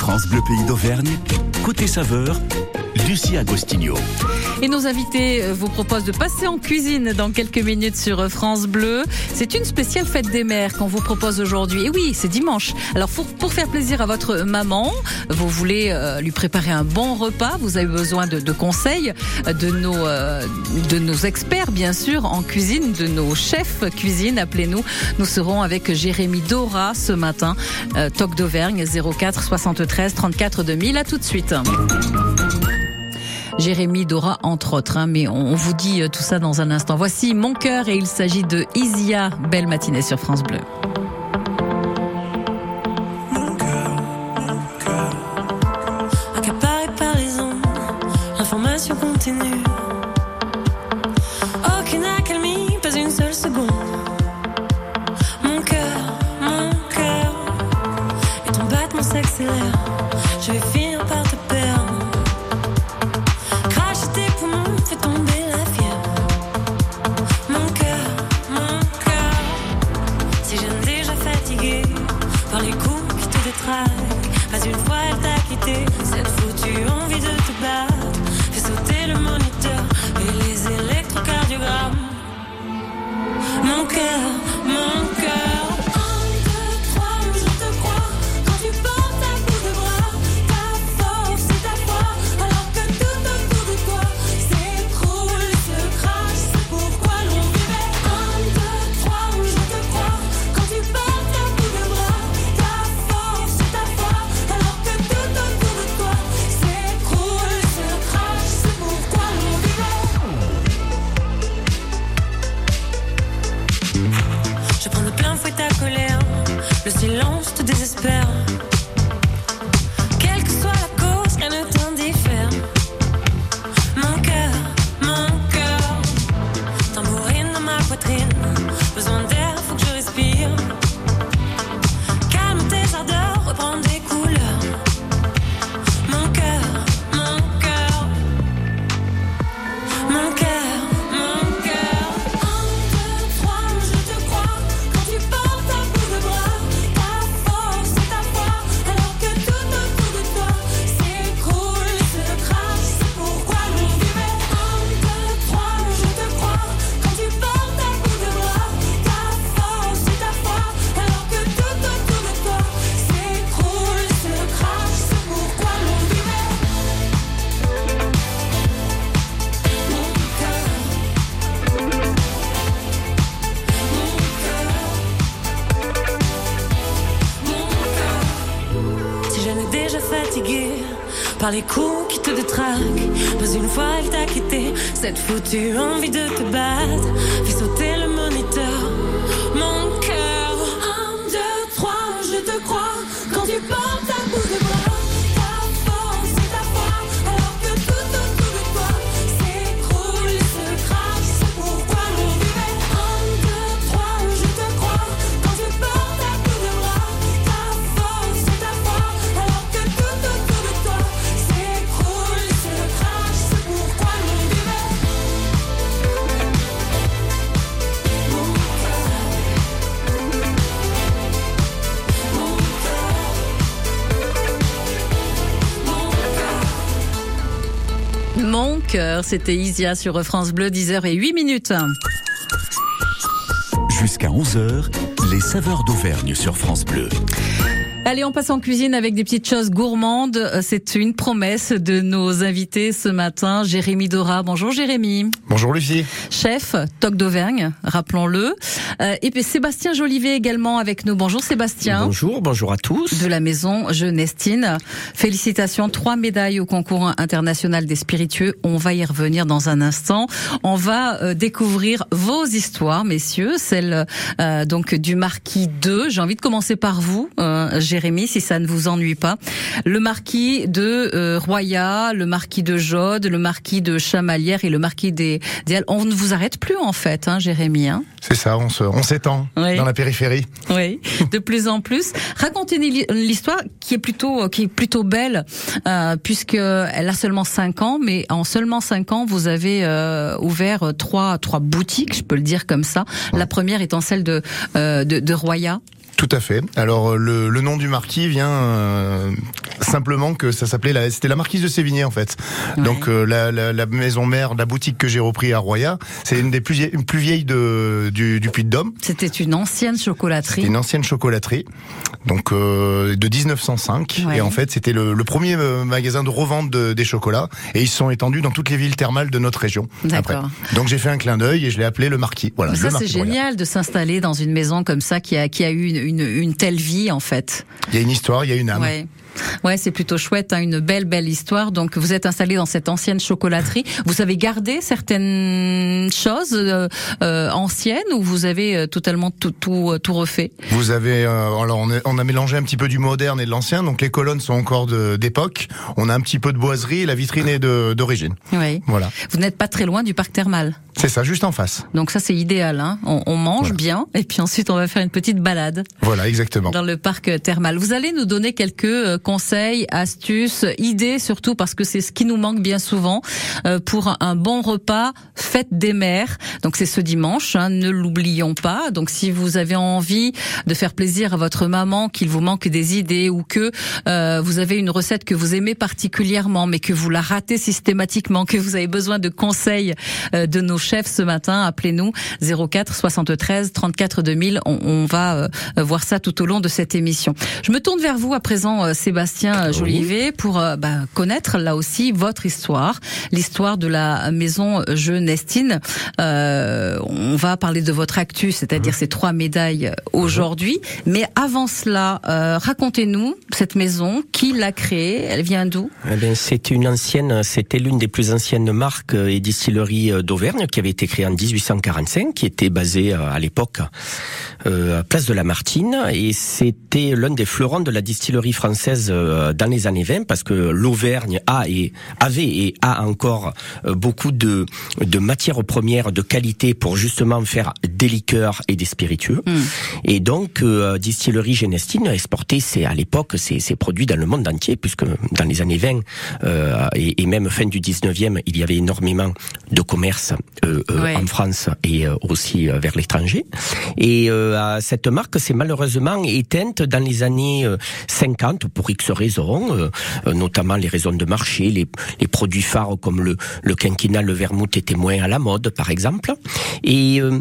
France Bleu Pays d'Auvergne, côté saveur, Lucie Agostinho. Et nos invités euh, vous proposent de passer en cuisine dans quelques minutes sur euh, France Bleu. C'est une spéciale fête des mères qu'on vous propose aujourd'hui. Et oui, c'est dimanche. Alors pour, pour, faire plaisir à votre maman, vous voulez euh, lui préparer un bon repas, vous avez besoin de, conseils de nos, de nos experts, bien sûr, en cuisine, de nos chefs cuisine. Appelez-nous. Nous serons avec Jérémy Dora ce matin. Toc d'Auvergne 04 73 34 2000. À tout de suite. Jérémy Dora, entre autres. Hein, mais on, vous dit tout ça dans un instant. Voici Mon cœur et il s'agit de Isia. Belle matinée sur France Bleu. Cette foutue envie de te battre, C'était Isia sur France Bleu, 10h et 8 minutes. Jusqu'à 11h, les saveurs d'Auvergne sur France Bleu. Allez, on passe en cuisine avec des petites choses gourmandes. Euh, C'est une promesse de nos invités ce matin. Jérémy Dora. Bonjour Jérémy. Bonjour Lucie. Chef, Toc d'Auvergne, rappelons-le. Euh, et puis Sébastien Jolivet également avec nous. Bonjour Sébastien. Bonjour, bonjour à tous. De la maison Jeunestine. Félicitations, trois médailles au concours international des spiritueux. On va y revenir dans un instant. On va euh, découvrir vos histoires, messieurs, celle euh, donc du marquis 2. J'ai envie de commencer par vous, euh, Jérémy, si ça ne vous ennuie pas. Le marquis de euh, Roya, le marquis de Jode, le marquis de Chamalières et le marquis des, des. On ne vous arrête plus en fait, hein, Jérémy. Hein C'est ça, on on s'étend Oui. dans la périphérie. oui, de plus en plus. Racontez-nous l'histoire qui est plutôt qui est plutôt belle, euh, puisque elle a seulement cinq ans, mais en seulement cinq ans, vous avez euh, ouvert trois trois boutiques, je peux le dire comme ça. La première étant celle de euh, de, de Roya. Tout à fait. Alors euh, le, le nom du marquis vient euh, simplement que ça s'appelait la, c'était la marquise de Sévigné en fait. Donc euh, la, la, la maison mère, la boutique que j'ai repris à Roya, c'est une des plus, vieilles- une plus vieilles de, du, du Puy-de-Dôme. C'était une ancienne chocolaterie. Une ancienne chocolaterie, donc euh, de 1905. Ouais. Et en fait, c'était le, le premier euh, magasin de revente de- des chocolats. Et ils sont étendus dans toutes les villes thermales de notre région. D'accord. Donc j'ai fait un clin d'œil et je l'ai appelé le Marquis. Voilà. Mais ça, c'est de génial de s'installer dans une maison comme ça qui a, qui a eu une, une, une telle vie, en fait. Il y a une histoire, il y a une âme. Ouais. Ouais, c'est plutôt chouette, hein, une belle, belle histoire. Donc, vous êtes installé dans cette ancienne chocolaterie. Vous avez gardé certaines choses euh, euh, anciennes ou vous avez euh, totalement tout, tout, euh, tout refait? Vous avez, euh, alors on, est- on a mélangé un petit peu du moderne et de l'ancien, donc les colonnes sont encore d'époque. On a un petit peu de boiserie, la vitrine est d'origine. Oui. Voilà, Vous n'êtes pas très loin du parc thermal. c'est ça, juste en face. Donc ça, c'est idéal. Hein. On, on mange Voilà. bien et puis ensuite, on va faire une petite balade. Voilà, exactement. dans le parc thermal. Vous allez nous donner quelques euh, conseils, astuces, idées surtout parce que c'est ce qui nous manque bien souvent euh, pour un- bon repas fête des mères. Donc c'est ce dimanche, hein, ne l'oublions pas. Donc si vous avez envie de faire plaisir à votre maman, qu'il vous manque des idées ou que euh, vous avez une recette que vous aimez particulièrement mais que vous la ratez systématiquement, que vous avez besoin de conseils euh, de nos chefs ce matin, appelez-nous 04 73 34 2000. On, on va euh, voir ça tout au long de cette émission. Je me tourne vers vous à présent, euh, Sébastien euh, Jolivet, pour euh, bah, connaître là aussi votre histoire, l'histoire de la maison Jeunestine. Euh, on va parler de votre actu, c'est-à-dire ces trois médailles aujourd'hui. Mais avant cela, euh, racontez-nous cette maison, qui l'a créée, elle vient d'où? Eh bien, c'était une ancienne, c'était l'une des plus anciennes marques et distilleries d'Auvergne qui avait été créée en 1845, qui était basée à l'époque à Place de la Martine, et c'était l'un des fleurons de la distillerie française euh, dans les années 20, parce que l'Auvergne a et avait et a encore euh, beaucoup de de matières premières de qualité pour justement faire des liqueurs et des spiritueux. Et donc, euh, Distillerie Genestine exportait ses, à l'époque ses, ses produits dans le monde entier, puisque dans les années 20 euh, et, et même fin du 19e, il y avait énormément de commerce euh, Ouais. en France et aussi vers l'étranger. Et cette marque s'est malheureusement éteinte dans les années euh, 50 pour X raisons, euh, euh, notamment les raisons de marché, les, les produits phares comme le, le quinquennat, le vermouth étaient moins à la mode, par exemple. Et euh,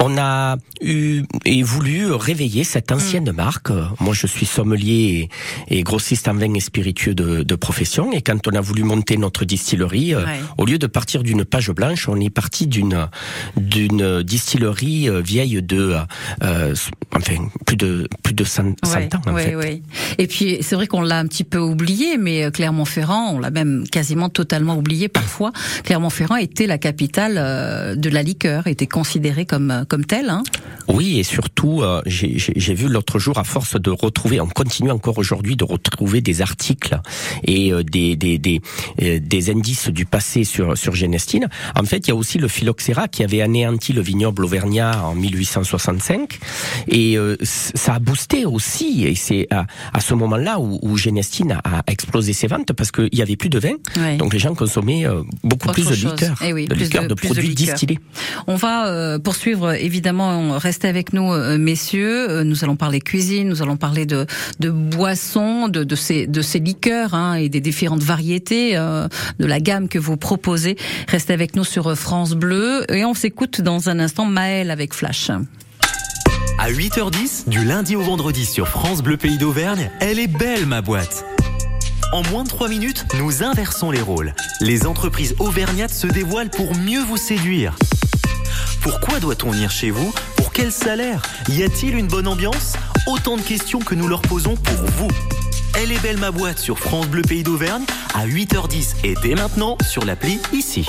on a eu et voulu réveiller cette ancienne marque. Moi, je suis sommelier et, et grossiste en vin et spiritueux de, de profession. Et quand on a voulu monter notre distillerie, euh, au lieu de partir d'une page blanche, on est parti d'une d'une distillerie vieille de euh, enfin plus de plus de 100, 100 Ouais, ans en ouais, fait. Et puis c'est vrai qu'on l'a un petit peu oublié, mais euh, Clermont-Ferrand, on l'a même quasiment totalement oublié parfois. Clermont-Ferrand était la capitale euh, de la liqueur, était considérée comme euh, comme telle. Hein. Oui, et surtout, j'ai vu l'autre jour, à force de retrouver, on continue encore aujourd'hui de retrouver des articles et des, des, des, indices du passé sur, sur Genestine. En fait, il y a aussi le phylloxéra qui avait anéanti le vignoble auvergnat en 1865. Et ça a boosté aussi, et c'est à, à ce moment-là où, où Genestine a, a explosé ses ventes parce qu'il y avait plus de vin. Ouais. Donc les gens consommaient euh, beaucoup Autre plus de chose. liqueurs, Eh oui, de, plus liqueurs, de- de, plus de produits liqueurs. distillés. On va euh, poursuivre évidemment, restez avec nous euh, messieurs. Nous allons parler cuisine, nous allons parler de, de boissons, de, de, ces, de ces liqueurs hein, et des différentes variétés euh, de la gamme que vous proposez. Restez avec nous sur France Bleu et on s'écoute dans un instant Maël avec Flash. À 8h10, du lundi au vendredi sur France Bleu Pays d'Auvergne, elle est belle ma boîte. En moins de 3 minutes, nous inversons les rôles. Les entreprises auvergnates se dévoilent pour mieux vous séduire. Pourquoi doit-on venir chez vous? Pour quel salaire? Y a-t-il une bonne ambiance? Autant de questions que nous leur posons pour vous. Elle est belle ma boîte sur France Bleu Pays d'Auvergne à 8h10 et dès maintenant sur l'appli ici.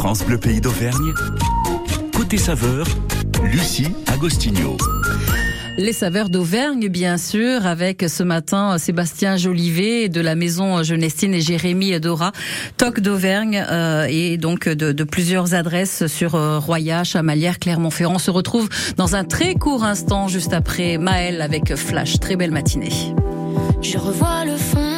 France Bleu Pays d'Auvergne. Côté saveur, Lucie Agostinho. Les saveurs d'Auvergne, bien sûr, avec ce matin Sébastien Jolivet de la maison Jeunestine et Jérémy Dora, Toc d'Auvergne euh, et donc de, de plusieurs adresses sur euh, Roya, Chamalières, Clermont-Ferrand. On se retrouve dans un très court instant juste après Maël avec Flash. Très belle matinée. Je revois le fond,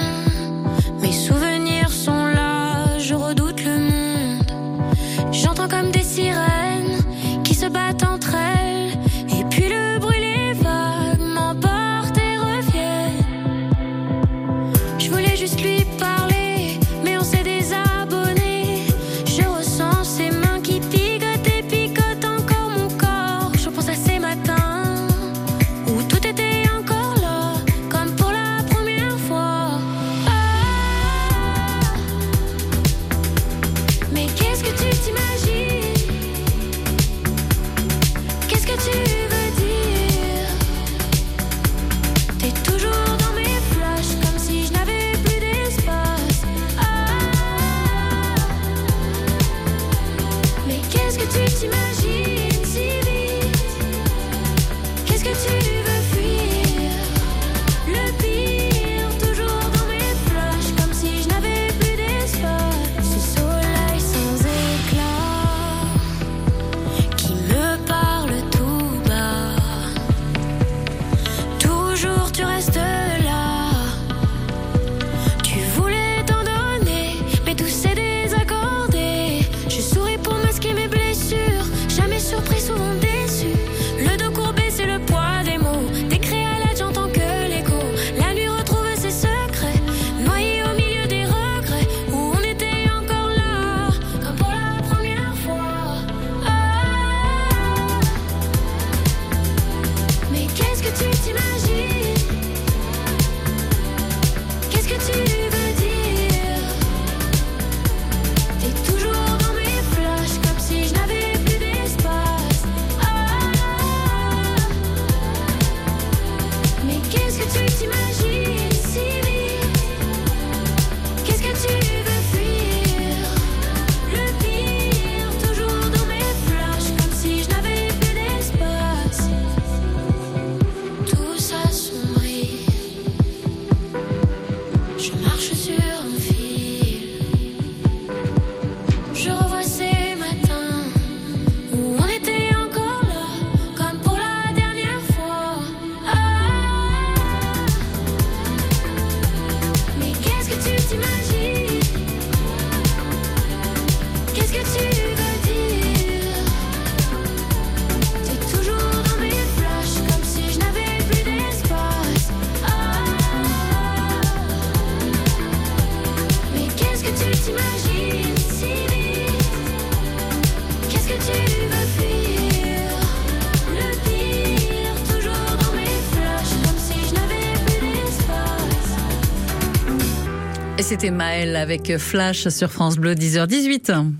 c'était Maël avec Flash sur France Bleu 10h18.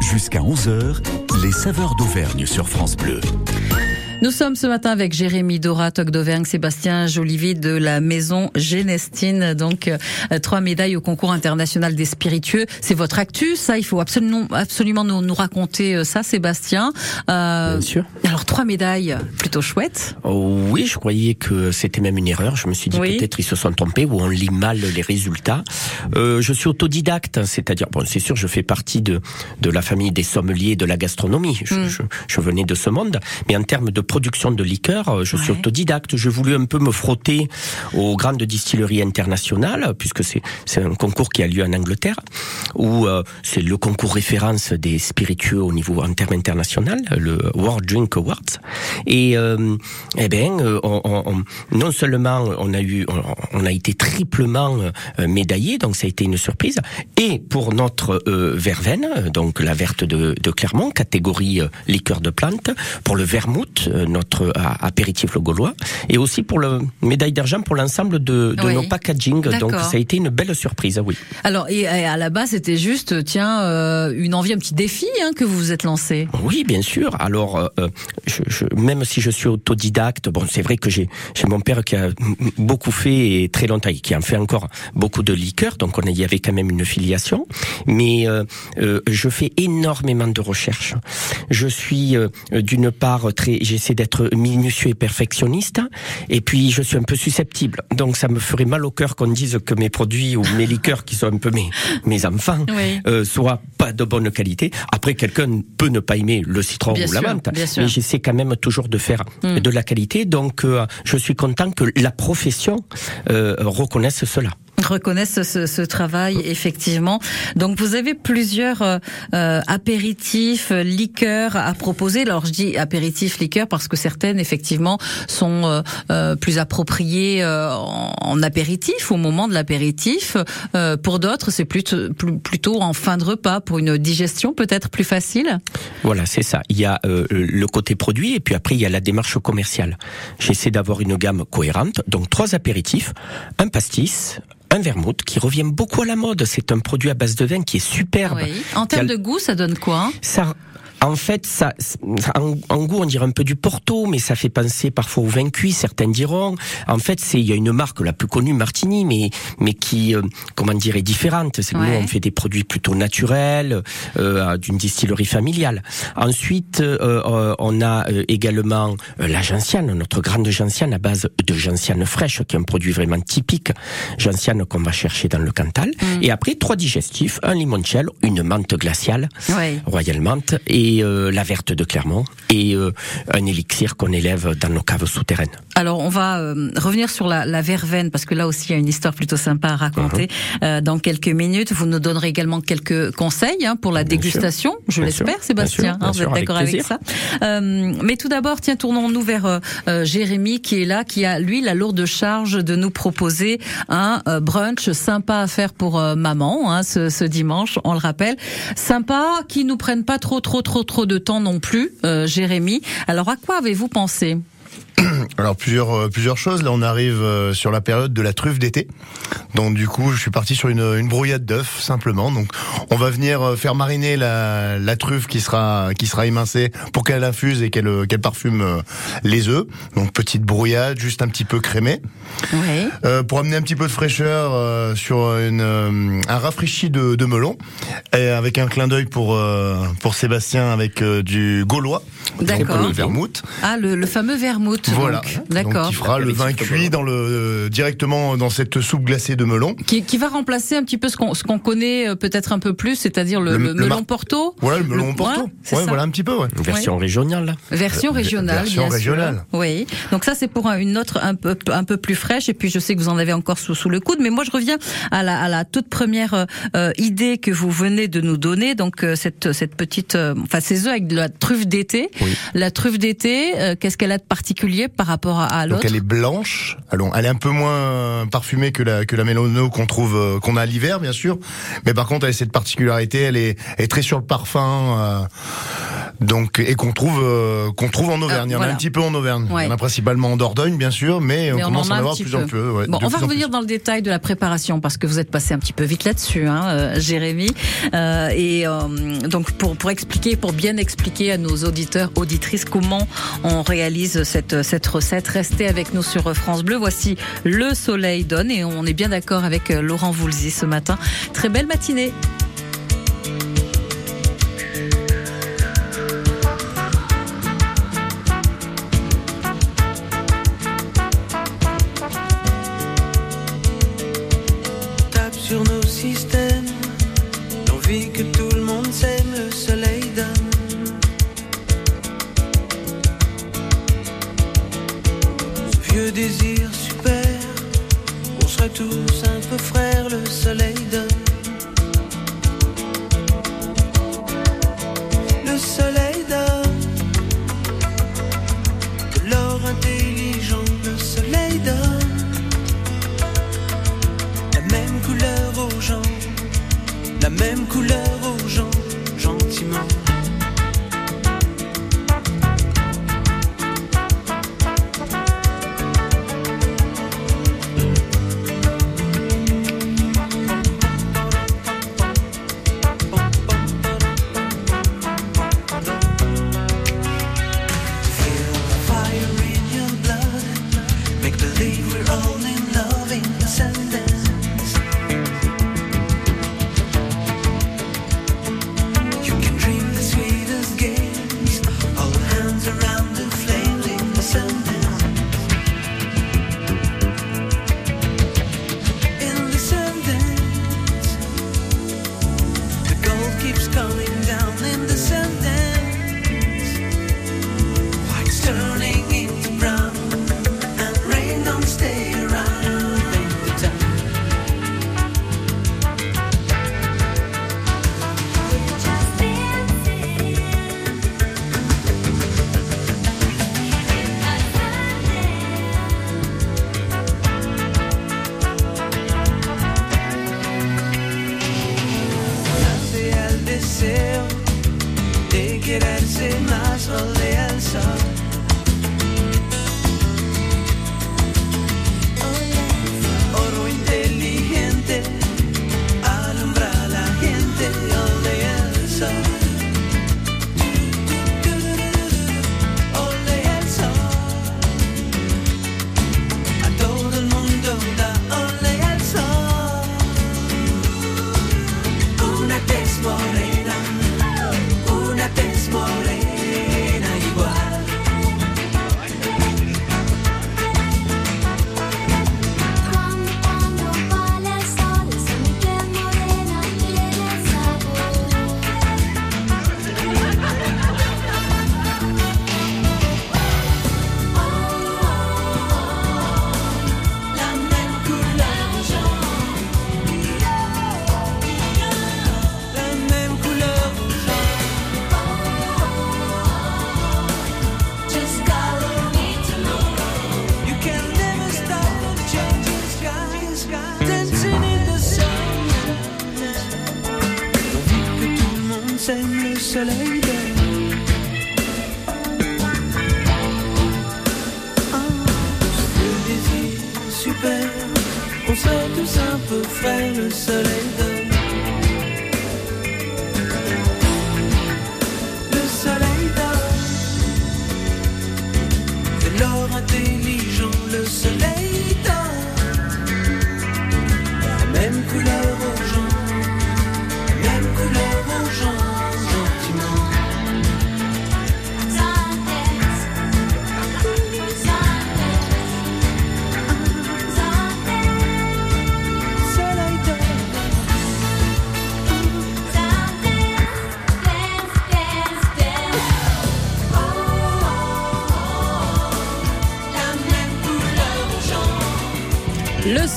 Jusqu'à 11h, les saveurs d'Auvergne sur France Bleu. Nous sommes ce matin avec Jérémy Dora, Toc d'Auvergne, Sébastien Jolivet de la maison Génestine. Donc, euh, trois médailles au concours international des spiritueux. C'est votre actu, ça. Il faut absolument, absolument nous, nous raconter euh, ça, Sébastien. Euh, Bien sûr. Alors, trois médailles plutôt chouettes. Oh, oui, je croyais que c'était même une erreur. Je me suis dit Oui. peut-être ils se sont trompés ou on lit mal les résultats. Euh, je suis autodidacte, c'est-à-dire bon, c'est sûr, je fais partie de de la famille des sommeliers de la gastronomie. Je, Mm. je, je venais de ce monde, mais en termes de production de liqueurs. Je suis autodidacte. Je voulais un peu me frotter aux grandes distilleries internationales, puisque c'est c'est un concours qui a lieu en Angleterre, où euh, c'est le concours référence des spiritueux au niveau en termes international, le World Drink Awards. Et euh, eh bien, euh, on, on- non seulement on a eu, on, on a été triplement euh, médaillé, donc ça a été une surprise. Et pour notre euh, verveine, euh, donc la verte de, de Clermont, catégorie euh, liqueur de plante, pour le vermouth, euh, notre euh, apéritif le gaulois, et aussi pour le médaille d'argent pour l'ensemble de, de Oui. nos packaging. Donc ça a été une belle surprise, oui. Alors, et, à la base, c'était juste, tiens, euh, une envie, un petit défi hein, que vous vous êtes lancé. Oui, bien sûr. Alors, euh, je, je- même si je suis autodidacte, bon, c'est vrai que j'ai j'ai mon père qui a beaucoup fait et très longtemps, qui en fait encore beaucoup de liqueurs, donc on y avait quand même une filiation. Mais euh, je fais énormément de recherches. Je suis euh, d'une part très, j'essaie d'être minutieux et perfectionniste, et puis je suis un peu susceptible. Donc ça me ferait mal au cœur qu'on dise que mes produits ou mes liqueurs, qui sont un peu mes mes enfants, Oui. euh, soient pas de bonne qualité. Après, quelqu'un peut ne pas aimer le citron Bien ou la menthe, mais j'essaie quand même toujours de faire Mm. de la qualité. Donc, euh, je suis content que la profession euh, reconnaisse cela. Reconnaissent ce, travail effectivement. Donc vous avez plusieurs euh, euh, apéritifs, liqueurs à proposer. Alors je dis apéritifs, liqueurs parce que certaines effectivement sont euh, plus appropriées en, apéritif au moment de l'apéritif. Pour d'autres, c'est plutôt, plutôt en fin de repas pour une digestion peut-être plus facile. Voilà, c'est ça. Il y a le côté produit et puis après il y a la démarche commerciale. J'essaie d'avoir une gamme cohérente, donc trois apéritifs, un pastis, un vermouth qui revient beaucoup à la mode. C'est un produit à base de vin qui est superbe. Oui. En termes a- de goût, ça donne quoi hein? Ça, en fait, ça, en, en goût, on dirait un peu du Porto, mais ça fait penser parfois au vin cuit, certains diront. En fait, c'est il y a une marque la plus connue, Martini, mais mais qui, euh, comment dire, est différente. C'est Ouais. nous, on fait des produits plutôt naturels, euh, d'une distillerie familiale. Ensuite, euh, euh, on a euh, également euh, la gentiane, notre grande gentiane à base de gentiane fraîche, qui est un produit vraiment typique, gentiane qu'on va chercher dans le Cantal. Et après, trois digestifs, un limoncello, une menthe glaciale. Oui. Royal Menthe et euh, la verte de Clermont et euh, un élixir qu'on élève dans nos caves souterraines. Alors, on va euh, revenir sur la, la verveine, parce que là aussi, il y a une histoire plutôt sympa à raconter euh, dans quelques minutes. Vous nous donnerez également quelques conseils hein, pour la Bien dégustation, je l'espère. Sébastien. Bien hein, vous êtes d'accord avec, ça Euh, Mais tout d'abord, tiens, tournons-nous vers euh, Jérémy, qui est là, qui a, lui, la lourde charge de nous proposer un euh, brunch sympa à faire pour euh, maman, hein, ce, ce dimanche, on le rappelle. Sympa, qui nous prenne pas trop, trop, trop, trop de temps non plus, euh, Jérémy. Alors, à quoi avez-vous pensé? Alors plusieurs euh, plusieurs choses. Là, on arrive euh, sur la période de la truffe d'été. Donc du coup, je suis parti sur une, une brouillade d'œufs simplement. Donc on va venir euh, faire mariner la, la truffe qui sera qui sera émincée pour qu'elle infuse et qu'elle qu'elle parfume les œufs. Donc petite brouillade, juste un petit peu crémée. Euh, pour amener un petit peu de fraîcheur euh, sur une, euh, un rafraîchi de, de melon et avec un clin d'œil pour pour Sébastien avec du gaulois. D'accord. le vermouth. Ah, le, le fameux vermouth. Voilà. D'accord. qui fera le vin cuit dans le euh, directement dans cette soupe glacée de melon. Qui, qui va remplacer un petit peu ce qu'on ce qu'on connaît euh, peut-être un peu plus, c'est-à-dire le, Le- le le melon Porto. Voilà le melon Le- Porto. ouais, c'est Ouais, ça. voilà un petit peu. Ouais. Version régionale. Version régionale, version bien régionale. sûr. Oui. Donc ça, c'est pour un- une autre un peu un peu plus fraîche. Et puis je sais que vous en avez encore sous sous le coude, mais moi je reviens à la à la toute première euh, euh, idée que vous venez de nous donner. Donc euh, cette cette petite, euh, enfin ces œufs avec de la truffe d'été. Oui. La truffe d'été, euh, qu'est-ce qu'elle a de particulier? Par rapport à, à Donc l'autre elle est blanche. Alors, elle est un peu moins parfumée que la que la Mélono qu'on trouve euh, qu'on a l'hiver bien sûr. Mais par contre elle a cette particularité. Elle est, elle est très sur le parfum. euh, donc et qu'on trouve euh, qu'on trouve en Auvergne. Il y en a un petit peu en Auvergne. Ouais. Il y en a principalement en Dordogne bien sûr, mais, Mais on on commence en à en avoir plus en plus. ouais, Bon, on va revenir dans le détail de la préparation parce que vous êtes passé un petit peu vite là-dessus, hein, euh, Jérémy. Euh, et euh, donc pour pour expliquer, pour bien expliquer à nos auditeurs, auditrices comment on réalise cette cette recette, restez avec nous sur France Bleu. Voici le soleil donne et on est bien d'accord avec Laurent Voulzy ce matin. Très belle matinée. Tous un peu frères, le soleil de quererse más o de alzar La même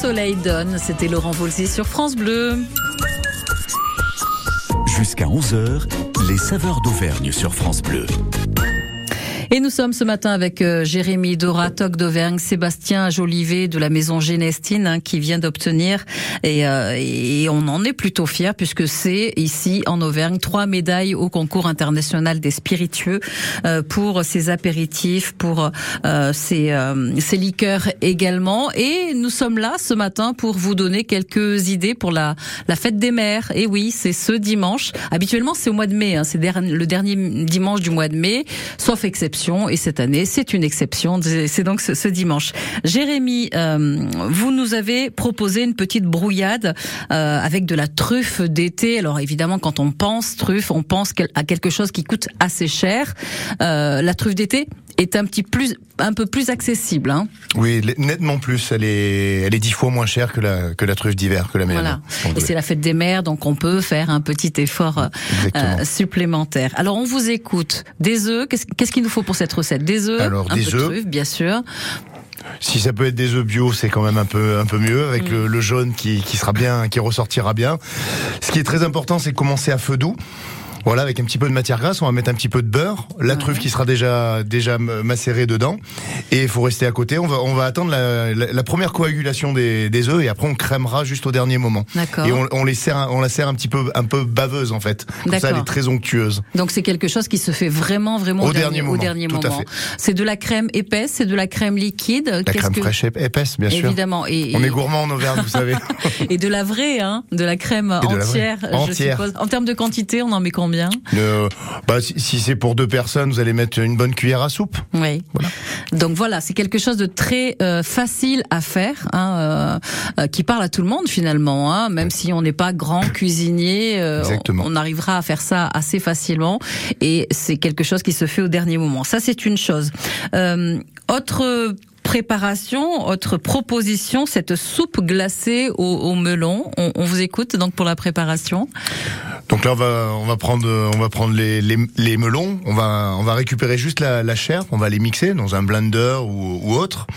soleil donne, c'était Laurent Voulzy sur France Bleu. Jusqu'à 11h, les saveurs d'Auvergne sur France Bleu. Et nous sommes ce matin avec euh, Jérémy Dora, Toc d'Auvergne, Sébastien Jolivet de la maison Génestine hein, qui vient d'obtenir et, euh, et on en est plutôt fiers puisque c'est ici en Auvergne trois médailles au concours international des spiritueux euh, pour ces apéritifs, pour euh, ces, euh, liqueurs également. Et nous sommes là ce matin pour vous donner quelques idées pour la, la fête des mères. Et oui, c'est ce dimanche. Habituellement, c'est au mois de mai. Hein, c'est le dernier dimanche du mois de mai, sauf exception. Et cette année, c'est une exception. C'est donc ce, dimanche. Jérémy, euh, vous nous avez proposé une petite brouillade euh, avec de la truffe d'été. Alors évidemment, quand on pense truffe, on pense à quelque chose qui coûte assez cher. Euh, la truffe d'été est un petit plus, un peu plus accessible. Hein. Oui, nettement plus. Elle est, elle est dix fois moins chère que la, que la truffe d'hiver, que la mienne. Voilà. Et c'est la fête des mères, donc on peut faire un petit effort euh, euh, supplémentaire. Alors on vous écoute. Des œufs, qu'est-ce qu'il nous faut pour cette recette? Des œufs, Alors, un des peu de œufs. truffe, bien sûr. Si ça peut être des œufs bio, c'est quand même un peu un peu mieux avec le, le jaune qui, qui sera bien, qui ressortira bien. Ce qui est très important, c'est commencer à feu doux. Voilà, avec un petit peu de matière grasse, on va mettre un petit peu de beurre, la truffe qui sera déjà déjà macérée dedans, et il faut rester à côté. On va on va attendre la, la, la première coagulation des, des œufs et après on crèmera juste au dernier moment. D'accord. Et on, on les sert, on la sert un petit peu un peu baveuse en fait. Comme ça, elle est très onctueuse. Donc c'est quelque chose qui se fait vraiment, vraiment Au au, dernier au moment, dernier tout à moment. C'est de la crème épaisse, c'est de la crème liquide. La crème que- fraîche ép- épaisse, bien sûr. Évidemment. Et, On est gourmand en Auvergne, vous savez. et de la vraie, hein, de la crème Et de la vraie. entière, je Entière. suppose. En termes de quantité, on en met combien? Euh, bah, si, si c'est pour deux personnes, vous allez mettre une bonne cuillère à soupe. Oui. Donc voilà, c'est quelque chose de très euh, facile à faire, hein, euh, euh, qui parle à tout le monde finalement. Hein, même si on n'est pas grand cuisinier, Exactement. on, on arrivera à faire ça assez facilement. Et c'est quelque chose qui se fait au dernier moment. Ça, c'est une chose. Autre préparation, autre proposition, cette soupe glacée au, au melon. On, on vous écoute donc pour la préparation. Donc là, on va, on va prendre, on va prendre les, les, les melons. On va, on va récupérer juste la, la chair. On va les mixer dans un blender ou, ou autre.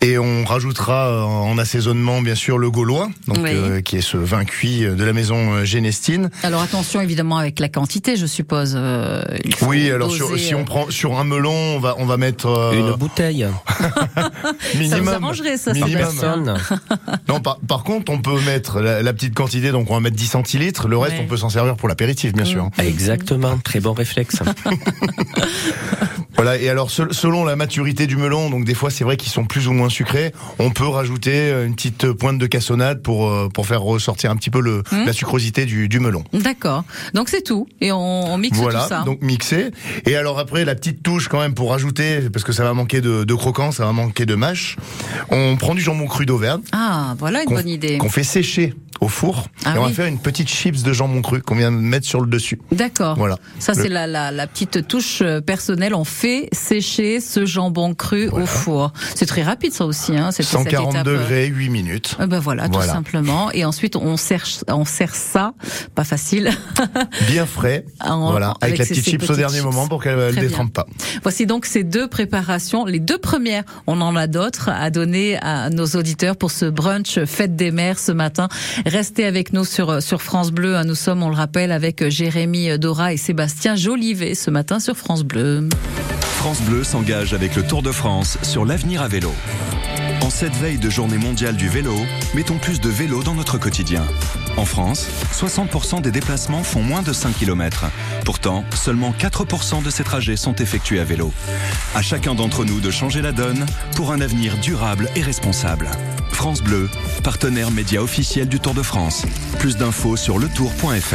Et on rajoutera euh, en assaisonnement, bien sûr, le gaulois, donc Oui. euh, qui est ce vin cuit de la maison euh, Génestine. Alors attention évidemment avec la quantité, je suppose. euh, il faut Oui, alors sur, si euh, on prend sur un melon, on va, on va mettre euh, Une bouteille. minimum. Ça vous arrangerait, ça, minimum. personne. Non, par, par contre, on peut mettre la, la petite quantité, donc on va mettre 10 centilitres. Le reste, Ouais. on peut s'en servir pour l'apéritif, bien sûr. Exactement, très bon réflexe. Voilà. Et alors, sel- selon la maturité du melon, donc des fois, c'est vrai qu'ils sont plus ou moins sucrés. On peut rajouter euh, une petite pointe de cassonade pour euh, pour faire ressortir un petit peu le Hmm. la sucrosité du, du melon. D'accord. Donc c'est tout. Et on, on mixe Voilà, tout ça. donc mixé. Et alors après, la petite touche quand même pour rajouter, parce que ça va manquer de, de croquant, ça va manquer de mâche. On prend du jambon cru d'Auvergne. Ah, voilà une bonne idée. Qu'on fait sécher au four. Ah et on va faire une petite chips de jambon cru qu'on vient de mettre sur le dessus. D'accord. Voilà. Ça, Le- c'est la, la, la petite touche euh, personnelle. On fait sécher ce jambon cru au four. C'est très rapide, ça aussi. Hein, cette- cette 140 étape, euh. degrés, 8 minutes. Ah ben voilà, tout simplement. Et ensuite, on sert, on sert ça, pas facile. Bien frais. En- voilà. Avec, avec la petite chips au dernier chips. moment pour qu'elle ne détrempe pas. Voici donc ces deux préparations, les deux premières. On en a d'autres à donner à nos auditeurs pour ce brunch fête des mères ce matin. Restez avec nous sur sur France Bleu. hein. Nous sommes, on le rappelle, avec Jérémy Dora et Sébastien Jolivet ce matin sur France Bleu. France Bleu s'engage avec le Tour de France sur l'avenir à vélo. En cette veille de journée mondiale du vélo, mettons plus de vélo dans notre quotidien. En France, 60% des déplacements font moins de 5 km. Pourtant, seulement 4% de ces trajets sont effectués à vélo. À chacun d'entre nous de changer la donne pour un avenir durable et responsable. France Bleu, partenaire média officiel du Tour de France. Plus d'infos sur letour.fr.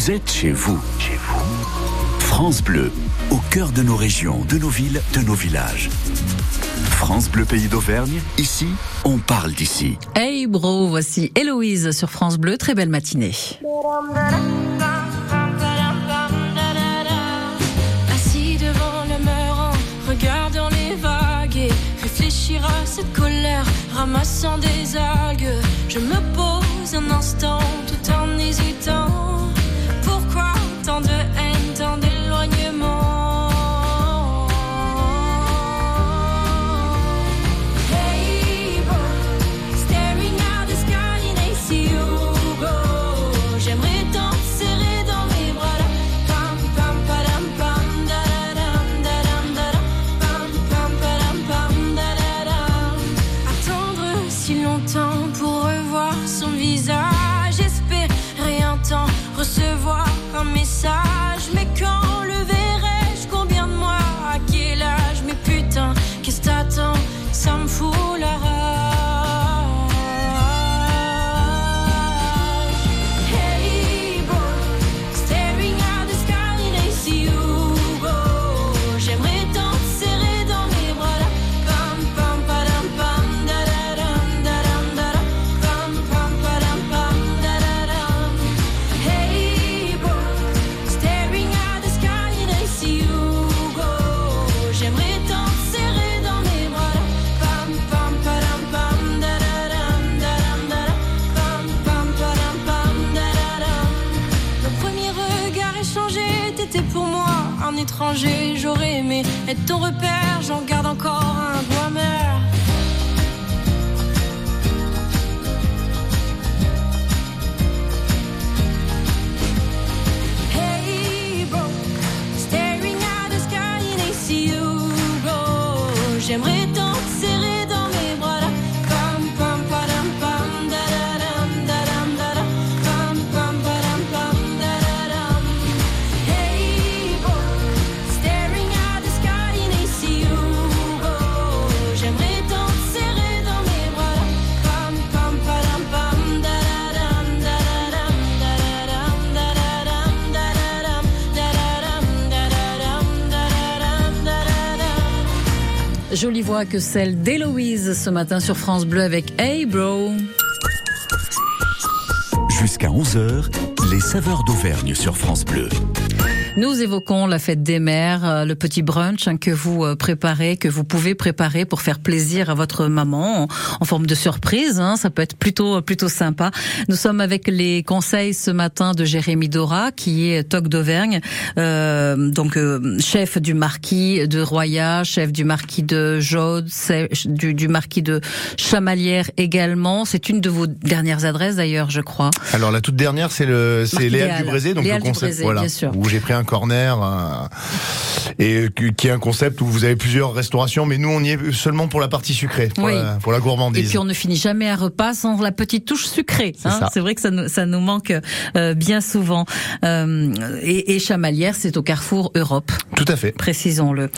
Vous êtes chez vous. Chez vous. France Bleu, au cœur de nos régions, de nos villes, de nos villages. France Bleu Pays d'Auvergne, ici, on parle d'ici. Hey bro, voici Héloïse sur France Bleu. Très belle matinée. Assis devant le mur en regardant les vagues et réfléchir à cette colère, ramassant des algues. Je me pose un instant tout en hésitant. Que celle d'Héloïse ce matin sur France Bleu avec Hey Bro. Jusqu'à 11h, les saveurs d'Auvergne sur France Bleu. Nous évoquons la fête des mères, euh, le petit brunch hein, que vous euh, préparez, que vous pouvez préparer pour faire plaisir à votre maman en, forme de surprise. hein. ça peut être plutôt plutôt sympa. Nous sommes avec les conseils ce matin de Jérémy Dora, qui est toc d'Auvergne, euh, donc euh, chef du marquis de Roya, chef du marquis de Jaude, du, du marquis de Chamalières également. C'est une de vos dernières adresses d'ailleurs, je crois. Alors la toute dernière, c'est le, c'est Léa Idéal. Dubrézé, donc Léa le concept, Dubrézé, voilà, bien sûr. où j'ai pris un corner euh, et qui- est un concept où vous avez plusieurs restaurations, mais nous on y est seulement pour la partie sucrée, pour, Oui. la, pour la Et gourmandise. puis on ne finit jamais un repas sans la petite touche sucrée. C'est hein. ça. C'est vrai que ça nous, ça nous manque euh, bien souvent. Euh, et, et Chamalières, c'est au Carrefour Europe. Tout à fait. Précisons-le.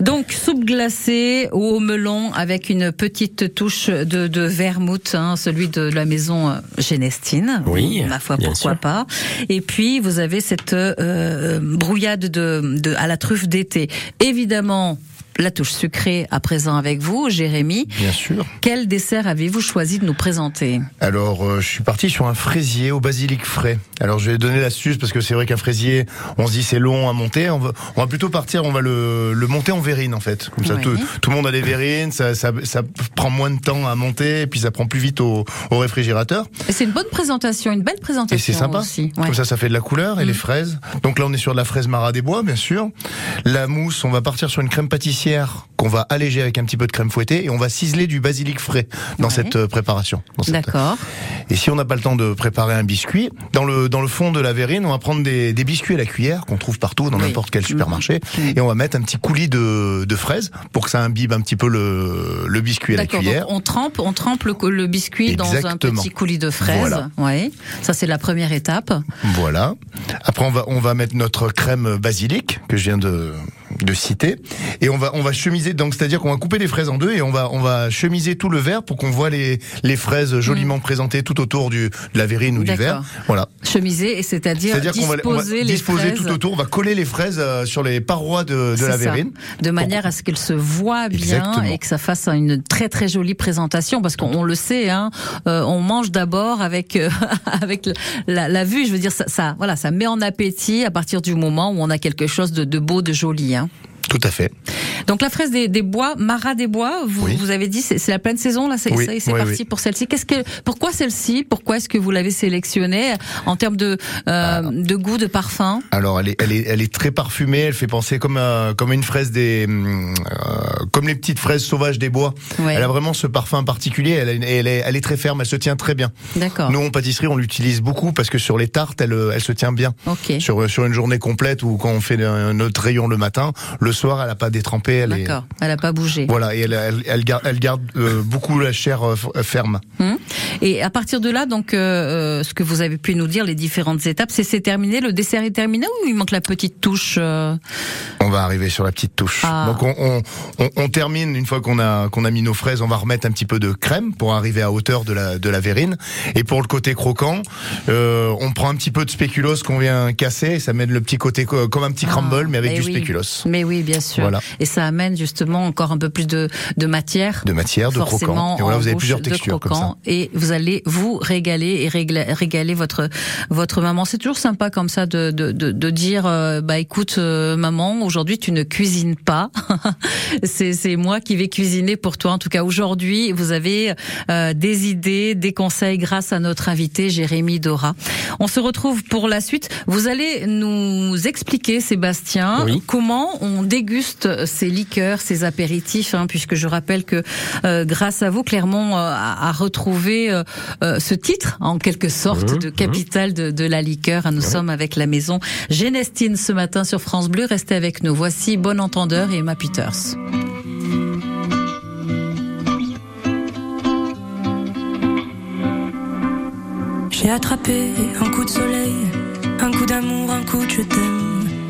Donc soupe glacée au melon avec une petite touche de, de vermouth, hein, celui de la maison euh, Genestine. Oui, ma foi, pourquoi sûr. pas. Et puis vous avez cette euh, brouillade de, de à la truffe d'été. Évidemment. La touche sucrée à présent avec vous, Jérémy. Bien sûr. Quel dessert avez-vous choisi de nous présenter? Alors, euh, je suis parti sur un fraisier au basilic frais. Alors, je vais donner l'astuce parce que c'est vrai qu'un fraisier, on se dit c'est long à monter. On va, on va plutôt partir, on va le, le monter en verrine en fait. Comme ça, Oui. tout, tout le monde a des verrines, ça, ça, ça prend moins de temps à monter et puis ça prend plus vite au, au réfrigérateur. C'est une bonne présentation, une belle présentation Et c'est sympa. aussi. Ouais. Comme ça, ça fait de la couleur et Mm. les fraises. Donc là, on est sur de la fraise Marat des Bois, bien sûr. La mousse, on va partir sur une crème pâtissière qu'on va alléger avec un petit peu de crème fouettée et on va ciseler du basilic frais dans Ouais. cette euh, préparation. cette- D'accord. Et si on n'a pas le temps de préparer un biscuit, dans le dans le fond de la verrine, on va prendre des, des biscuits à la cuillère qu'on trouve partout dans Oui. n'importe quel supermarché Mhm. et on va mettre un petit coulis de, de fraises pour que ça imbibe un petit peu le, le biscuit à la cuillère. On trempe, on trempe le, le biscuit dans un petit coulis de fraises. Voilà. Ouais. Ça c'est la première étape. Voilà. Après, on va, on va mettre notre crème basilic que je viens de, de citer et on va, on va chemiser. Donc, c'est-à-dire qu'on va couper les fraises en deux et on va, on va chemiser tout le verre pour qu'on voit les, les fraises joliment présentées tout autour du, de la verrine ou du Mm. Verre. Voilà. Chemiser, et c'est-à-dire va, on va disposer les disposer fraises tout autour, on va coller les fraises euh, sur les parois de, de la verrine. de manière à ce qu'elles se voient bien Exactement. et que ça fasse une très très jolie présentation parce qu'on on le sait hein, euh, on mange d'abord avec euh, avec la, la vue je veux dire ça, ça voilà ça met en appétit à partir du moment où on a quelque chose de, de beau de joli hein. Tout à fait. Donc la fraise des, des bois, Marat des bois, vous, Oui. vous avez dit c'est c'est la pleine saison là, c'est Oui, oui, parti pour celle-ci. Qu'est-ce que pourquoi celle-ci? Pourquoi est-ce que vous l'avez sélectionnée en termes de Ah. euh, de goût, de parfum? Alors, elle est, elle est, elle est très parfumée. Elle fait penser comme euh, comme une fraise des, euh, comme les petites fraises sauvages des bois. Elle a vraiment ce parfum particulier. Elle, est, elle est très ferme. Elle se tient très bien. D'accord. Nous, en pâtisserie, on l'utilise beaucoup parce que sur les tartes, elle, euh, elle se tient bien. Ok. Sur sur une journée complète ou quand on fait un- notre rayon le matin, le soir, elle a pas détrempé. Elle est D'accord. Elle a pas bougé. voilà et elle, elle, elle garde, elle garde euh, beaucoup la chair euh, f- ferme. Hum. Et à partir de là, donc, euh, euh, ce que vous avez pu nous dire, les différentes étapes, c'est c'est terminé, le dessert est terminé ou il manque la petite touche euh, On va arriver sur la petite touche. Ah. Donc on, on, on, on termine une fois qu'on a qu'on a mis nos fraises, on va remettre un petit peu de crème pour arriver à hauteur de la de la verrine. Et pour le côté croquant, euh, on prend un petit peu de spéculoos qu'on vient casser. et Ça mène le petit côté co- comme un petit crumble, mais avec eh du oui. spéculoos. Mais oui, bien sûr. Voilà. Et ça amène justement encore un peu plus de, de matière. De matière, de croquant. Et voilà, vous avez plusieurs textures comme ça. et vous allez vous régaler et régla- régaler votre votre maman. C'est toujours sympa comme ça de de de, de dire euh, bah écoute euh, maman aujourd'hui tu ne cuisines pas. c'est c'est moi qui vais cuisiner pour toi. En tout cas, aujourd'hui, vous avez euh, des idées, des conseils grâce à notre invité Jérémy Dora. On se retrouve pour la suite. Vous allez nous expliquer, Sébastien, comment on déguste ces liqueurs, ces apéritifs, hein, puisque je rappelle que euh, grâce à vous, Clermont euh, a, a retrouvé euh, ce titre, en quelque sorte, Mhm, de capitale de, de la liqueur. Nous sommes avec la maison Genestine ce matin sur France Bleu. Restez avec nous. Voici Bon Entendeur et Emma Peters. J'ai attrapé un coup de soleil, un coup d'amour, un coup de je t'aime.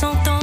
J'avais 100 ans,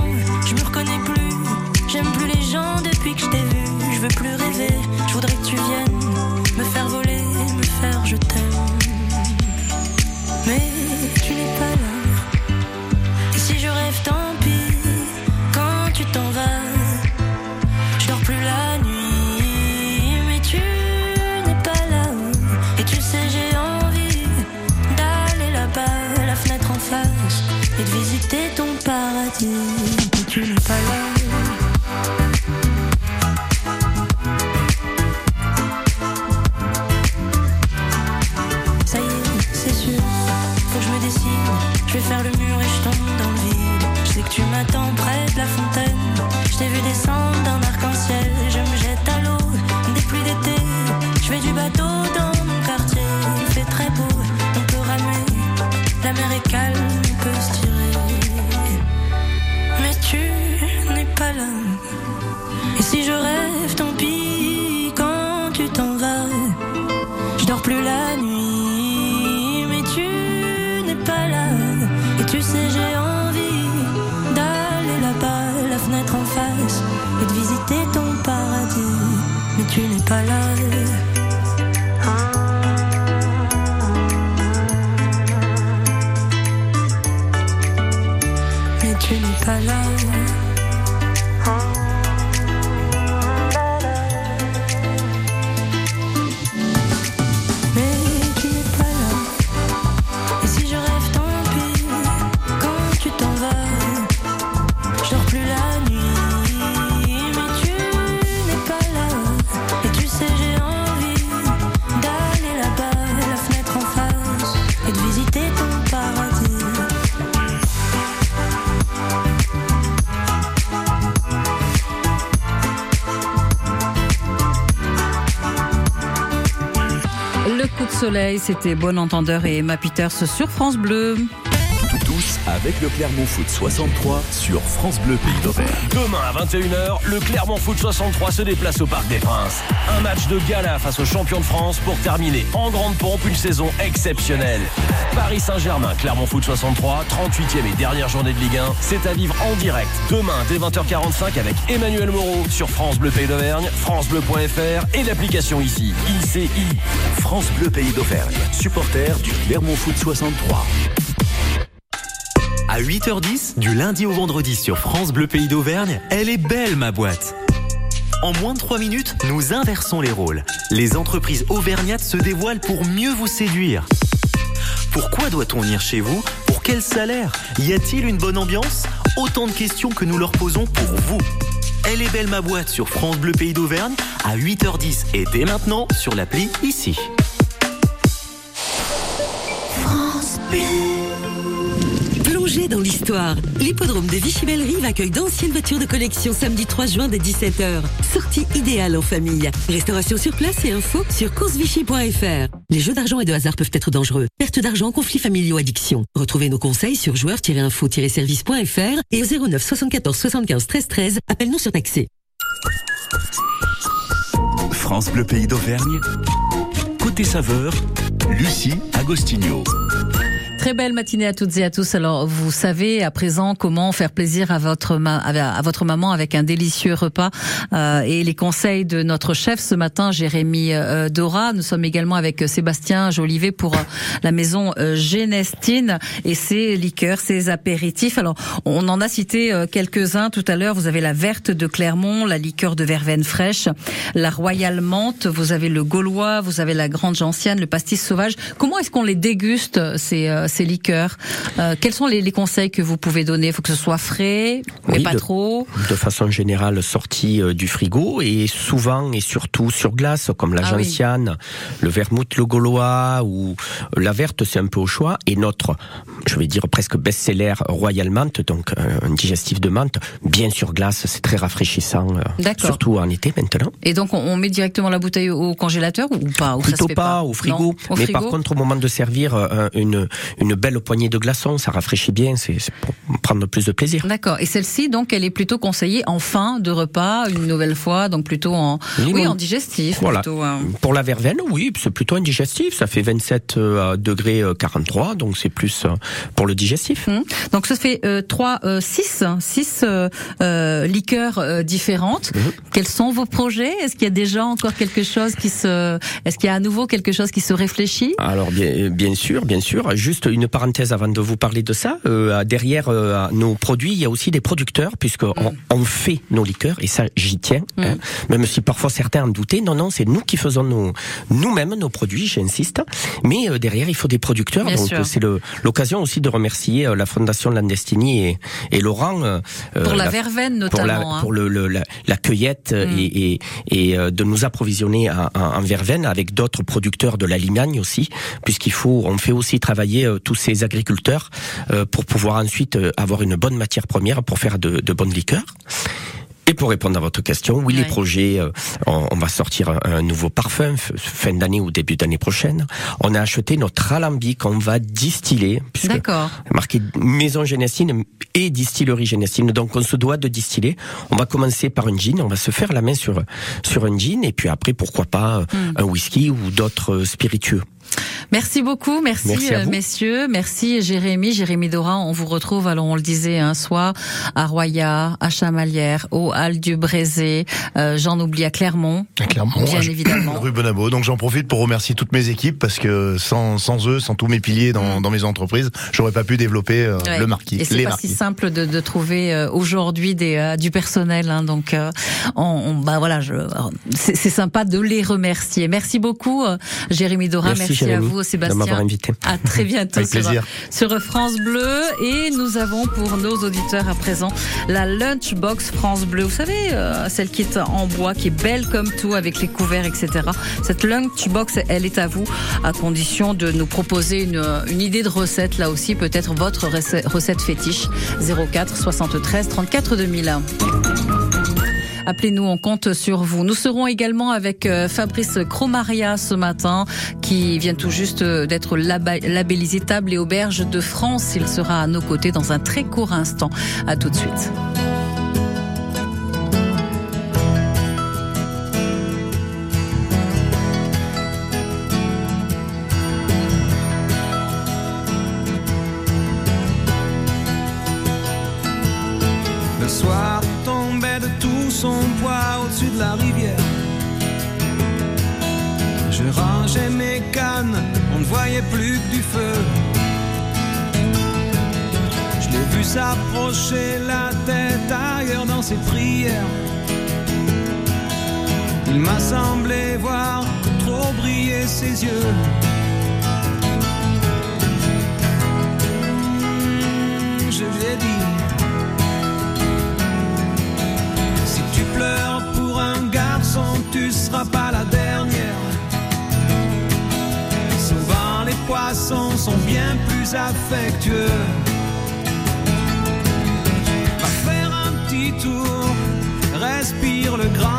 et de visiter ton paradis. Mais tu n'es pas là. Mais tu n'es pas là. Soleil, c'était Bon Entendeur et Emma Peters sur France Bleu. Tous avec le Clermont Foot 63 sur France Bleu Pays d'Auvergne. Demain à 21h, le Clermont Foot 63 se déplace au Parc des Princes. Un match de gala face aux champions de France pour terminer en grande pompe une saison exceptionnelle. Paris Saint-Germain, Clermont Foot 63, 38e et dernière journée de Ligue 1, c'est à vivre en direct demain dès 20h45 avec Emmanuel Moreau sur France Bleu Pays d'Auvergne, francebleu.fr et l'application ici, ICI. France Bleu Pays d'Auvergne, supporter du Clermont Foot 63. À 8h10, du lundi au vendredi sur France Bleu Pays d'Auvergne, elle est belle ma boîte. En moins de 3 minutes, nous inversons les rôles. Les entreprises auvergnates se dévoilent pour mieux vous séduire. Pourquoi doit-on venir chez vous? Pour quel salaire? Y a-t-il une bonne ambiance? Autant de questions que nous leur posons pour vous. Elle est belle ma boîte sur France Bleu Pays d'Auvergne à 8h10 et dès maintenant sur l'appli ici. France Bleu. Plongez dans l'histoire. L'hippodrome de Vichy-Bellerive accueille d'anciennes voitures de collection samedi 3 juin dès 17h. Sortie idéale en famille. Restauration sur place et info sur coursevichy.fr. Les jeux d'argent et de hasard peuvent être dangereux. Perte d'argent, conflits familiaux, addiction. Retrouvez nos conseils sur joueurs-info-service.fr et au 09 74 75 13 13. Appelle-nous sur Taxé. France Bleu Pays d'Auvergne. Côté saveur, Lucie Agostinho. Très belle matinée à toutes et à tous. Alors, vous savez à présent comment faire plaisir à votre à votre maman avec un délicieux repas euh, et les conseils de notre chef ce matin, Jérémy euh, Dora. Nous sommes également avec euh, Sébastien Jolivet pour euh, la maison euh, Génestine et ses liqueurs, ses apéritifs. Alors, on en a cité euh, quelques-uns tout à l'heure. Vous avez la verte de Clermont, la liqueur de verveine fraîche, la royale menthe. Vous avez le gaulois, vous avez la grande gentiane, le pastis sauvage. Comment est-ce qu'on les déguste ces euh, ces liqueurs Euh, Quels sont les, les conseils que vous pouvez donner? Il faut que ce soit frais, mais Oui, pas de- trop. De façon générale, sorti euh, du frigo et souvent et surtout sur glace, comme la Ah oui. gentiane, le vermouth, le gaulois ou euh, la verte, c'est un peu au choix. Et notre, je vais dire presque best-seller Royal Menthe, donc euh, un digestif de menthe, bien sur glace, c'est très rafraîchissant, euh, surtout en été maintenant. Et donc, on, met directement la bouteille au congélateur ou pas ou ça se Plutôt fait pas, au frigo. Non, au mais frigo? par contre, au moment de servir euh, une, une belle poignée de glaçons, ça rafraîchit bien, c'est pour prendre plus de plaisir. D'accord. Et celle-ci, donc, elle est plutôt conseillée en fin de repas, une nouvelle fois, donc plutôt en, Limon. oui, en digestif. Voilà. Plutôt, hein. Pour la verveine, oui, c'est plutôt un digestif. Ça fait 27 euh, degrés euh, 43, donc c'est plus euh, pour le digestif. Hum. Donc ça fait euh, trois, euh, six, six euh, euh, liqueurs euh, différentes. Mhm. Quels sont vos projets? Est-ce qu'il y a déjà encore quelque chose qui se, est-ce qu'il y a à nouveau quelque chose qui se réfléchit? Alors bien, bien sûr, bien sûr. Juste une parenthèse avant de vous parler de ça. Euh, derrière euh, nos produits, il y a aussi des producteurs, puisque Mm. on, fait nos liqueurs et ça, j'y tiens. hein. Même si parfois certains en doutaient, non, non, c'est nous qui faisons nos nous-mêmes nos produits. J'insiste. Mais euh, derrière, il faut des producteurs. Bien donc euh, c'est le- l'occasion aussi de remercier euh, la Fondation Landestini et, et Laurent euh, Pour euh, la verveine pour la, notamment, hein. pour le, le- la, la cueillette euh, Mm. et, et, et, euh, de nous approvisionner en, en- en verveine avec d'autres producteurs de la Limagne aussi, puisqu'il faut, on fait aussi travailler euh, tous ces agriculteurs euh, pour pouvoir ensuite euh, avoir une bonne matière première pour faire de, de bonnes liqueurs. Et pour répondre à votre question, oui, les projets, euh, on, on va sortir un, un nouveau parfum fin d'année ou début d'année prochaine. On a acheté notre alambic qu'on va distiller, puisque D'accord. marqué maison Génestine et distillerie Génestine. Donc on se doit de distiller. On va commencer par un gin, on va se faire la main sur sur un gin et puis après pourquoi pas euh, Hmm. un whisky ou d'autres euh, spiritueux. Merci beaucoup, merci, Merci à euh, messieurs, merci Jérémy, Jérémy Dora. On vous retrouve, alors on le disait, un soir à Roya, à Chamalières, au Hall du Brézé, euh, j'en oublie à Clermont, Clairement, bien je- évidemment. Rue Bonabo. Donc j'en profite pour remercier toutes mes équipes parce que sans, sans eux, sans tous mes piliers dans, dans mes entreprises, j'aurais pas pu développer euh, Mm. Ouais. le marquis, Et c'est pas marquis. si simple de, de trouver euh, aujourd'hui des euh, du personnel, hein, donc euh, on, on- bah voilà, je, c'est c'est sympa de les remercier. Merci beaucoup, euh, Jérémy Dora. Merci, Merci, à Jérémy, vous, de Sébastien. m'avoir invité. À très bientôt Avec sur, plaisir. sur France Bleu. Et nous avons pour nos auditeurs à présent la Lunchbox France Bleu. Vous savez, euh, celle qui est en bois, qui est belle comme tout, avec les couverts, etc. Cette Lunchbox, elle est à vous, à condition de nous proposer une, une idée de recette, là aussi, peut-être votre recette fétiche. 04 73 34 2000. Appelez-nous, on compte sur vous. Nous serons également avec euh, Fabrice Cromaria ce matin, qui vient tout juste euh, d'être labellisé table et auberge de France. Il sera à nos côtés dans un très court instant. À tout de suite. Plus que du feu. Je l'ai vu s'approcher la tête ailleurs dans ses prières. Il m'a semblé voir trop briller ses yeux. Affectueux. Va faire un petit tour, respire le grand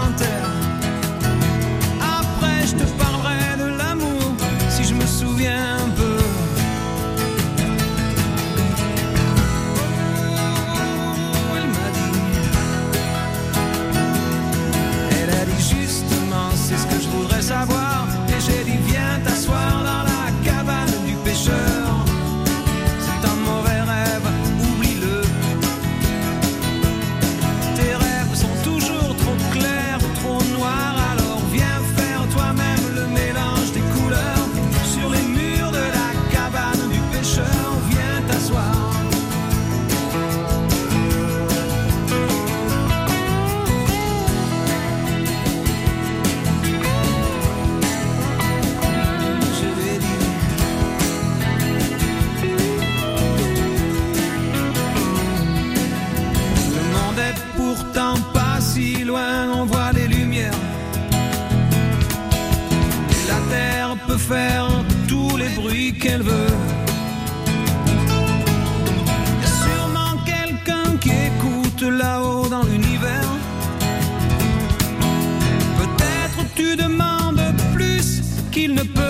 Peut-être tu demandes plus qu'il ne peut.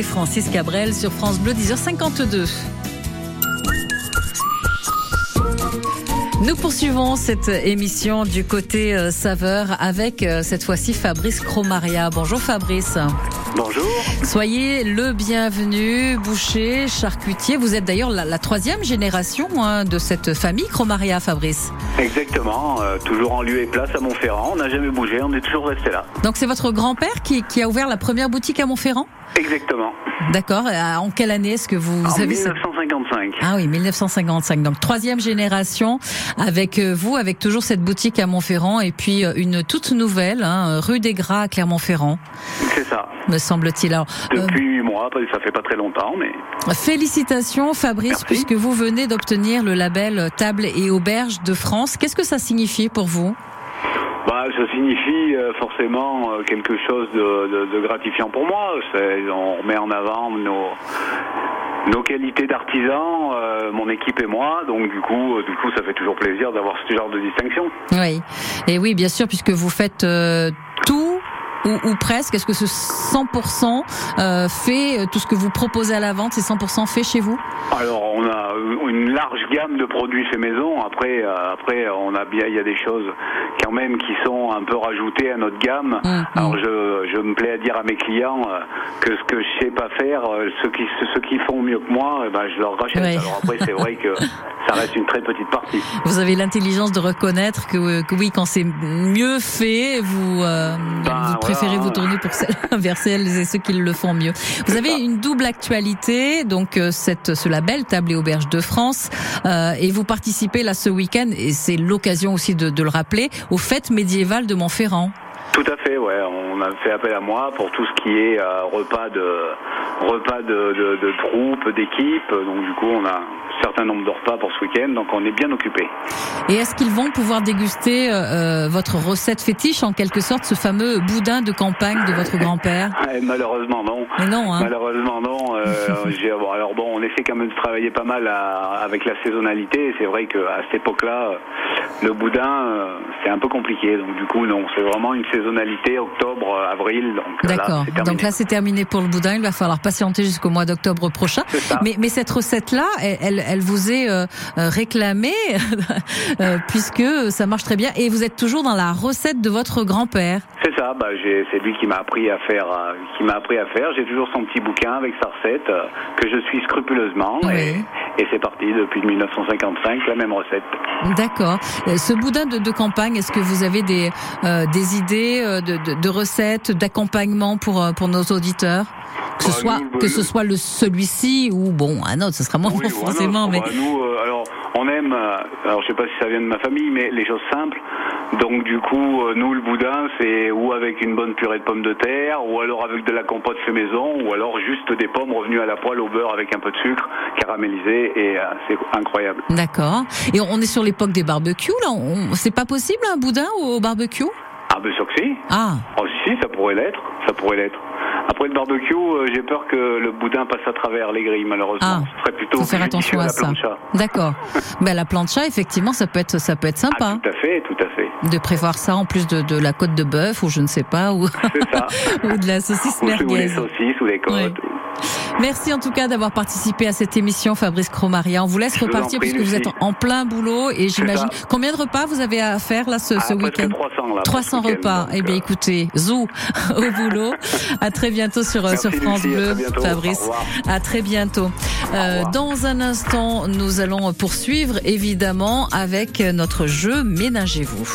Francis Cabrel sur France Bleu, 10h52. Nous poursuivons cette émission du côté euh, saveur avec euh, cette fois-ci Fabrice Cromaria. Bonjour Fabrice. Bonjour. Soyez le bienvenu, boucher, charcutier. Vous êtes d'ailleurs la, la troisième génération hein, de cette famille Cromaria, Fabrice. Exactement, euh, toujours en lieu et place à Montferrand. On n'a jamais bougé, on est toujours resté là. Donc c'est votre grand-père qui, qui a ouvert la première boutique à Montferrand? Exactement. D'accord. Euh, En quelle année est-ce que vous, en avez cette- 1955. Ah oui, 1955. Donc troisième génération avec euh, vous, avec toujours cette boutique à Montferrand et puis une toute nouvelle, hein, rue des Gras à Clermont-Ferrand, C'est ça. Me semble-t-il. Euh, Depuis huit mois, ça fait pas très longtemps, mais félicitations Fabrice, puisque vous venez d'obtenir le label Table et Auberge de France. Qu'est-ce que ça signifie pour vous? Bah, ça signifie euh, forcément euh, quelque chose de, de- de gratifiant pour moi. On remet en avant nos, nos qualités d'artisan, euh, mon équipe et moi. Donc du coup, euh, du coup, ça fait toujours plaisir d'avoir ce genre de distinction. Oui. Et oui, bien sûr, puisque vous faites euh, tout. Ou, ou presque, est-ce que ce 100% euh, fait euh, tout ce que vous proposez à la vente, c'est 100% fait chez vous? Alors, on a une large gamme de produits fait maison. Après, euh, après, on a bien, il y a des choses quand même qui sont un peu rajoutées à notre gamme. Alors, je, je me plais à dire à mes clients euh, que ce que je sais pas faire, euh, ceux qui, ceux qui font mieux que moi, eh ben, je leur rachète. Ouais. Alors après, c'est vrai que ça reste une très petite partie. Vous avez l'intelligence de reconnaître que, que oui, quand c'est mieux fait, vous, euh, vous préférez vous tourner pour vers celles et ceux qui le font mieux. Vous avez une double actualité, donc euh, cette, ce label Table et Auberge de France, euh, et vous participez là ce week-end, et c'est l'occasion aussi de, le rappeler, aux fêtes médiévales de Montferrand. Tout à fait, ouais. On a fait appel à moi pour tout ce qui est euh, repas de repas de, de, troupes, d'équipes. Donc du coup, on a certain nombre de repas pour ce week-end, donc on est bien occupé. Et est-ce qu'ils vont pouvoir déguster euh, euh, votre recette fétiche, en quelque sorte, ce fameux boudin de campagne de votre grand-père? Malheureusement non. Mais non, hein. Malheureusement non. Euh, bon, alors bon, on essaie quand même de travailler pas mal à- avec la saisonnalité. C'est vrai qu'à cette époque-là, le boudin, c'est un peu compliqué. Donc du coup, non, c'est vraiment une saisonnalité octobre, avril. D'accord. Donc là, c'est terminé pour le boudin. Il va falloir patienter jusqu'au mois d'octobre prochain. Mais, mais cette recette-là, elle, elle, elle vous est euh, euh, réclamée euh, puisque ça marche très bien. Et vous êtes toujours dans la recette de votre grand-père. C'est ça, bah, c'est lui qui m'a appris à faire, qui m'a appris à faire. J'ai toujours son petit bouquin avec sa recette que je suis scrupuleusement et, et c'est parti depuis 1955 la même recette. D'accord. Ce boudin de, de campagne, est-ce que vous avez des, euh, des idées de, de, de recettes, d'accompagnement pour, pour nos auditeurs? Que ce Bah, soit nous, que ce soit le celui-ci ou bon un autre, ce sera moins Oui, forcément, mais bah, nous, euh, alors, on aime, euh, alors je sais pas si ça vient de ma famille, mais les choses simples. Donc du coup, euh, nous le boudin, c'est ou avec une bonne purée de pommes de terre, ou alors avec de la compote fait maison, ou alors juste des pommes revenues à la poêle au beurre avec un peu de sucre caramélisé, et euh, c'est incroyable. d'accord. Et on est sur l'époque des barbecues là. On- C'est pas possible un boudin au barbecue? Ah ben sûr que si. Ah. Oh si, ça pourrait l'être, ça pourrait l'être. Après le barbecue, euh, j'ai peur que le boudin passe à travers les grilles, malheureusement. Ce serait plutôt Ah. Faut faire attention à ça. D'accord. ben la plancha, effectivement, ça peut être ça peut être sympa Tout à fait, tout à fait. de prévoir ça en plus de, de la côte de bœuf ou je ne sais pas ou, ou de la saucisse Ou, ou merguez. saucisses ou les côtes. Merci en tout cas d'avoir participé à cette émission, Fabrice Cromaria. On vous laisse repartir puisque vous êtes en plein boulot et j'imagine combien de repas vous avez à faire là ce, Ah, week-end 300 là. 300 pour ce week-end, repas. Eh bien, euh, écoutez, zou au boulot. À très bientôt sur, Merci, sur France Lucie, Bleu, bientôt. Fabrice. À très bientôt. Euh, dans un instant, nous allons poursuivre évidemment avec notre jeu Ménagez-vous.